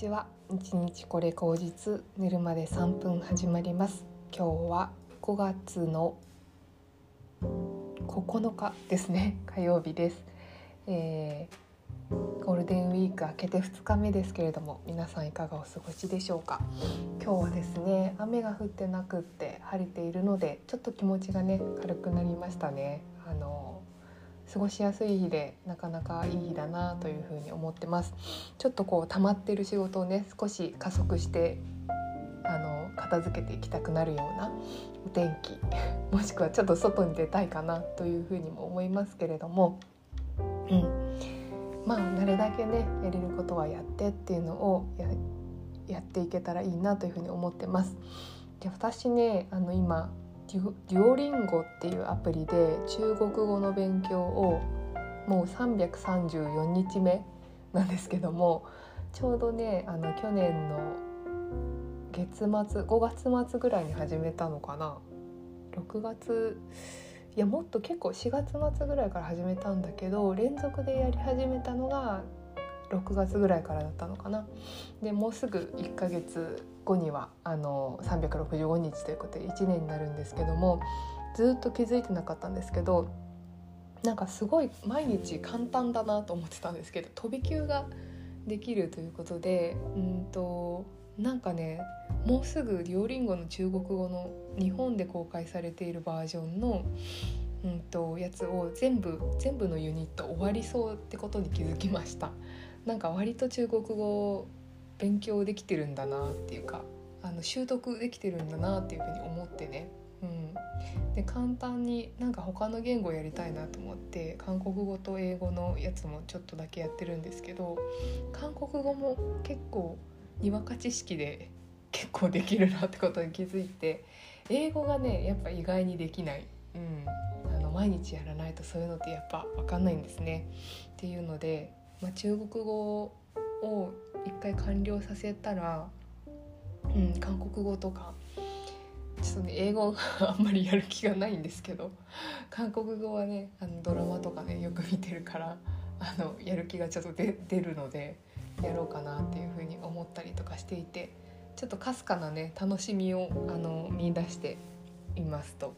ちは。一日これ口実寝るまで3分始まります。今日は5月の9日ですね。火曜日です、えー、ゴールデンウィーク明けて2日目ですけれども皆さんいかがお過ごしでしょうか。今日はですね雨が降ってなくって晴れているのでちょっと気持ちがね軽くなりましたね。過ごしやすい日でなかなかいい日だなというふうに思ってます。ちょっとこう溜まってる仕事をね少し加速してあの片付けていきたくなるようなお天気 もしくはちょっと外に出たいかなというふうにも思いますけれども、うん、まあなるだけねやれることはやってっていうのをやっていけたらいいなというふうに思ってます。で私ねあの今デュオリンゴっていうアプリで中国語の勉強をもう334日目なんですけどもちょうどねあの去年の月末5月末ぐらいに始めたのかな。6月いやもっと結構4月末ぐらいから始めたんだけど連続でやり始めたのが6月ぐらいからだったのかな。でもうすぐ1ヶ月後にはあの365日ということで1年になるんですけどもずっと気づいてなかったんですけどなんかすごい毎日簡単だなと思ってたんですけど飛び級ができるということでうんとなんかねもうすぐデュオリンゴの中国語の日本で公開されているバージョンのうんとやつを全部全部のユニット終わりそうってことに気づきました。なんか割と中国語勉強できてるんだなっていうかあの習得できてるんだなっていうふうに思ってね、うん、で簡単になんか他の言語やりたいなと思って韓国語と英語のやつもちょっとだけやってるんですけど韓国語も結構にわか知識で結構できるなってことに気づいて英語がねやっぱ意外にできない、うん、あの毎日やらないとそういうのってやっぱ分かんないんですね。っていうのでまあ、中国語を回完了させたら、うん、韓国語とかちょっとね英語があんまりやる気がないんですけど韓国語はねあのドラマとかねよく見てるからあのやる気がちょっと出るのでやろうかなっていうふうに思ったりとかしていてちょっとかすかなね楽しみをあの見出していますと。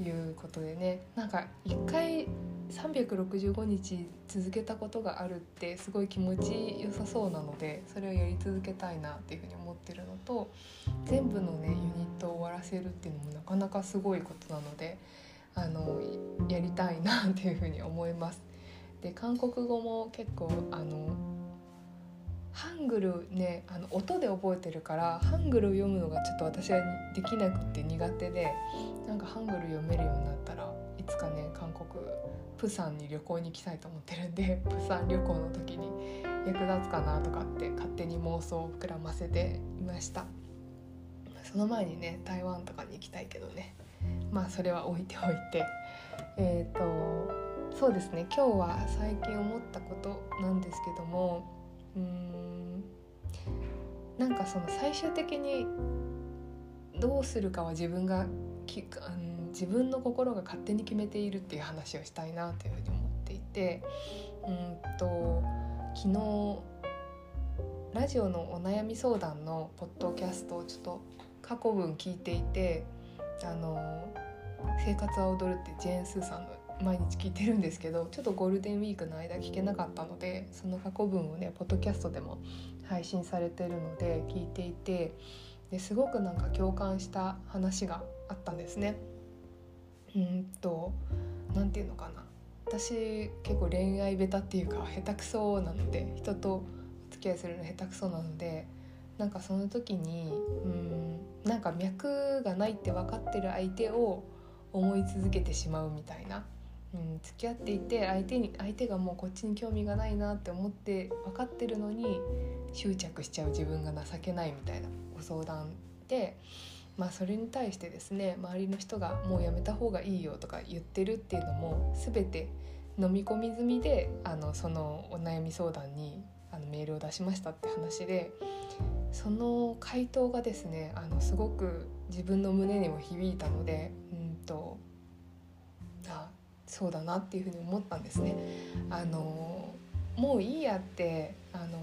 いうことでねなんか一回365日続けたことがあるってすごい気持ちよさそうなのでそれをやり続けたいなっていうふうに思ってるのと全部のねユニットを終わらせるっていうのもなかなかすごいことなのであのやりたいなっていうふうに思います。で韓国語も結構あのハングルねあの音で覚えてるからハングルを読むのがちょっと私はできなくて苦手でなんかハングル読めるようになったらいつかね韓国プサンに旅行に行きたいと思ってるんで プサン旅行の時に役立つかなとかって勝手に妄想を膨らませていました。その前にね台湾とかに行きたいけどね。まあそれは置いておいて。えっ、ー、とそうですね。今日は最近思ったことなんですけどもうんなんかその最終的にどうするかは自分がき、うん、自分の心が勝手に決めているっていう話をしたいなというふうに思っていてうんと昨日ラジオのお悩み相談のポッドキャストをちょっと過去分聞いていてあの「生活は踊る」ってジェーン・スーさんの毎日聞いてるんですけどちょっとゴールデンウィークの間聞けなかったのでその過去文をねポッドキャストでも配信されてるので聞いていてですごくなんか共感した話があったんですね。うんと何て言うのかな。私結構恋愛ベタっていうか下手くそなので人とお付き合いするの下手くそなのでなんかその時にうんなんか脈がないって分かってる相手を思い続けてしまうみたいな。うん、付き合っていて相手に相手がもうこっちに興味がないなって思って分かってるのに執着しちゃう自分が情けないみたいなご相談で、まあ、それに対してですね周りの人が「もうやめた方がいいよ」とか言ってるっていうのも全て飲み込み済みであのそのお悩み相談にあのメールを出しましたって話でその回答がですねあのすごく自分の胸にも響いたのでうんとあそうだなっていうふうに思ったんですね。あのもういいやってあの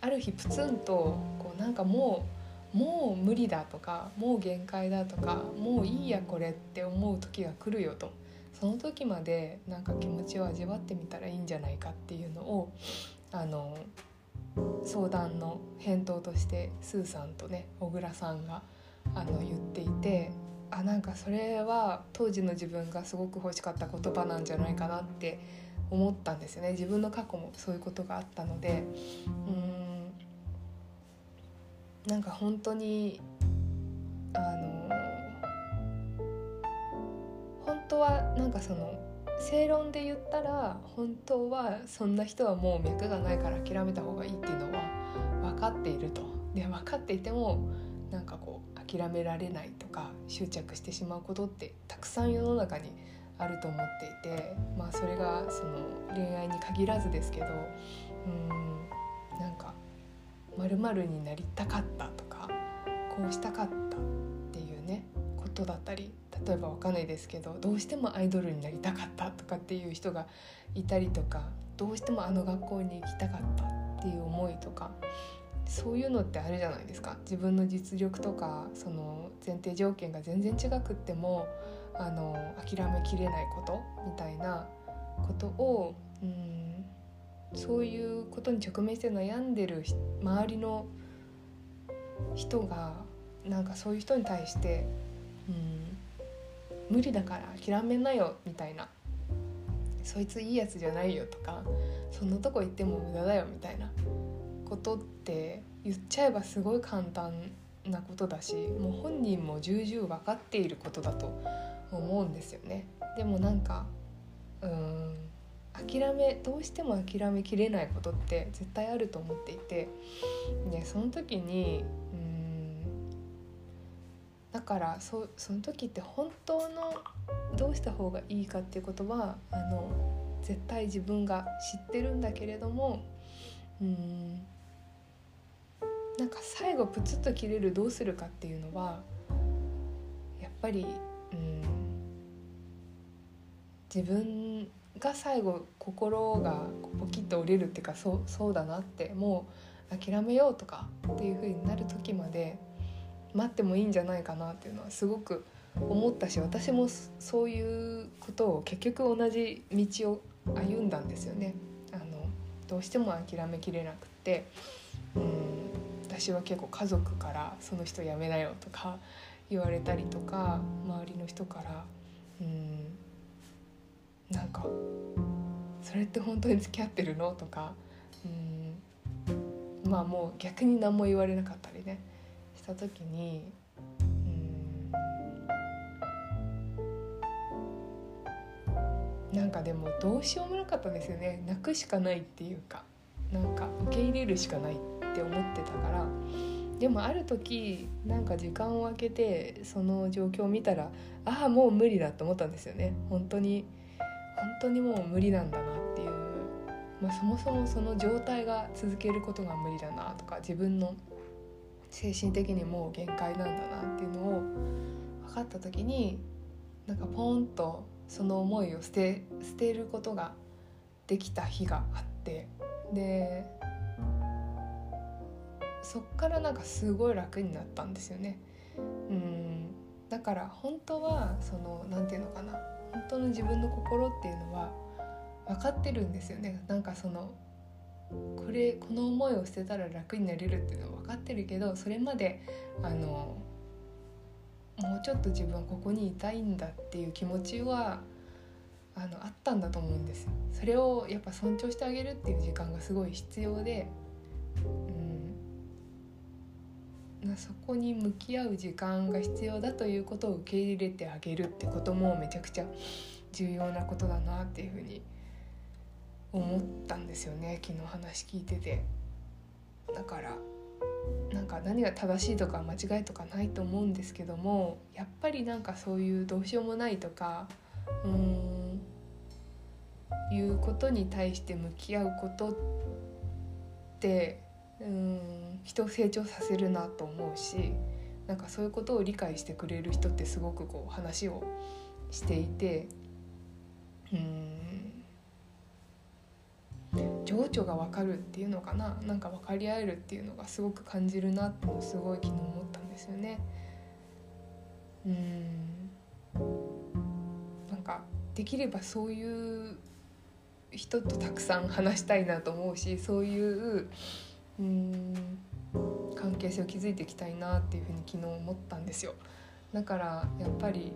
ある日プツンとこうなんかもうもう無理だとかもう限界だとかもういいやこれって思う時が来るよと。その時までなんか気持ちを味わってみたらいいんじゃないかっていうのをあの相談の返答としてスーさんとね小倉さんがあの言っていてあなんかそれは当時の自分がすごく欲しかった言葉なんじゃないかなって思ったんですよね。自分の過去もそういうことがあったので。うん。なんか本当にあの本当はなんかその正論で言ったら本当はそんな人はもう脈がないから諦めた方がいいっていうのは分かっていると。で分かっていてもなんかこう諦められないとか執着してしまうことってたくさん世の中にあると思っていてまあそれがその恋愛に限らずですけどうんなんか〇〇になりたかったとかこうしたかったっていうねことだったり例えばわかんないですけどどうしてもアイドルになりたかったとかっていう人がいたりとかどうしてもあの学校に行きたかったっていう思いとかそういうのってあるじゃないですか。自分の実力とかその前提条件が全然違くってもあの諦めきれないことみたいなことをうんそういうことに直面して悩んでる周りの人がなんかそういう人に対してうん無理だから諦めなよみたいなそいついいやつじゃないよとかそんなとこ行っても無駄だよみたいなことって言っちゃえばすごい簡単なことだしもう本人も重々分かっていることだと思うんですよね。でもなんかうん諦めどうしても諦めきれないことって絶対あると思っていてでその時にうんだからそその時って本当のどうした方がいいかっていうことはあの絶対自分が知ってるんだけれどもうんなんか最後プツッと切れるどうするかっていうのはやっぱりうん自分が最後心がポキッと折れるっていうかそうそうだなってもう諦めようとかっていう風になる時まで待ってもいいんじゃないかなっていうのはすごく思ったし私もそういうことを結局同じ道を歩んだんですよね。あのどうしても諦めきれなくてうん私は結構家族から「その人辞めなよ」とか言われたりとか周りの人からうんなんか「それって本当に付き合ってるの?」とかうんまあもう逆に何も言われなかったりねした時にうんなんかでもどうしようもなかったですよね泣くしかないっていうかなんか受け入れるしかないって思ってたからでもある時なんか時間を空けてその状況を見たらああもう無理だと思ったんですよね本当に当にもう無理なんだなっていう、まあ、そもそもその状態が続けることが無理だなとか自分の精神的にもう限界なんだなっていうのを分かった時になんかポンとその思いを捨て捨てることができた日があってでそっからなんかすごい楽になったんですよね。うんだから本当はその何て言うのかな本当の自分の心っていうのは分かってるんですよねなんかそのこれこの思いを捨てたら楽になれるっていうのは分かってるけどそれまであのもうちょっと自分はここにいたいんだっていう気持ちはあのあったんだと思うんですよ。それをやっぱ尊重してあげるっていう時間がすごい必要で、うん、そこに向き合う時間が必要だということを受け入れてあげるってこともめちゃくちゃ重要なことだなっていうふうに思ったんですよね昨日話聞いてて。だからなんか何が正しいとか間違いとかないと思うんですけどもやっぱりなんかそういうどうしようもないとかうんいうことに対して向き合うことってうん人を成長させるなと思うしなんかそういうことを理解してくれる人ってすごくこう話をしていてうん上情が分かるっていうのかななんか分かり合えるっていうのがすごく感じるなってすごい昨日思ったんですよね。うんなんかできればそういう人とたくさん話したいなと思うしそういううん関係性を築いていきたいなっていうふうに昨日思ったんですよ。だからやっぱり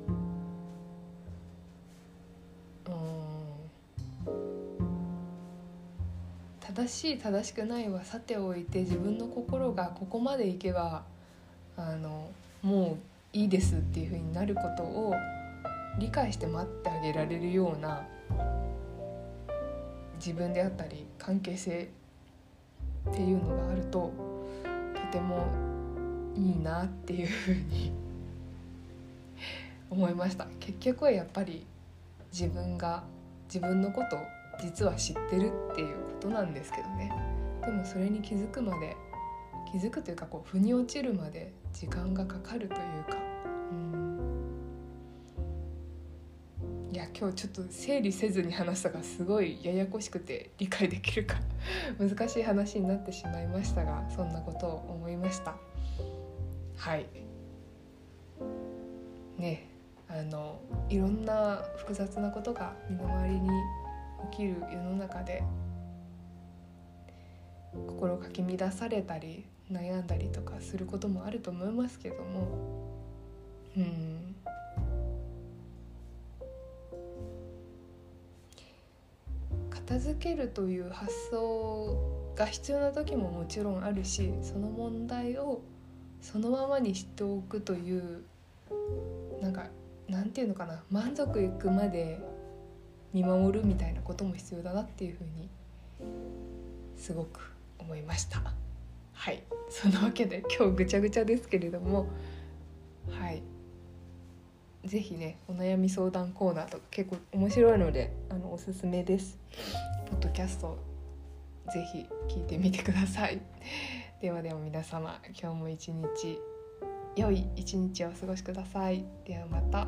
正しい正しくないはさておいて自分の心がここまでいけばあのもういいですっていうふうになることを理解して待ってあげられるような自分であったり関係性っていうのがあるとてもいいなっていうふうに 思いました。結局はやっぱり自分が自分のこと実は知ってるっていうことなんですけどね。でもそれに気づくまで気づくというかこう腑に落ちるまで時間がかかるというか今日ちょっと整理せずに話したがすごいややこしくて理解できるか 難しい話になってしまいましたがそんなことを思いました。はい。ねあのいろんな複雑なことが身の回りに起きる世の中で心かき乱されたり悩んだりとかすることもあると思いますけども。うん。片付けるという発想が必要な時ももちろんあるしその問題をそのままにしておくというなんかなんていうのかな満足いくまで見守るみたいなことも必要だなっていうふうにすごく思いました。はい。そんなわけで今日ぐちゃぐちゃですけれども。はい。是非ねお悩み相談コーナーとか結構面白いのであのおすすめです。ポッドキャスト是非聞いてみてください。ではでは皆様今日も一日良い一日をお過ごしください。ではまた。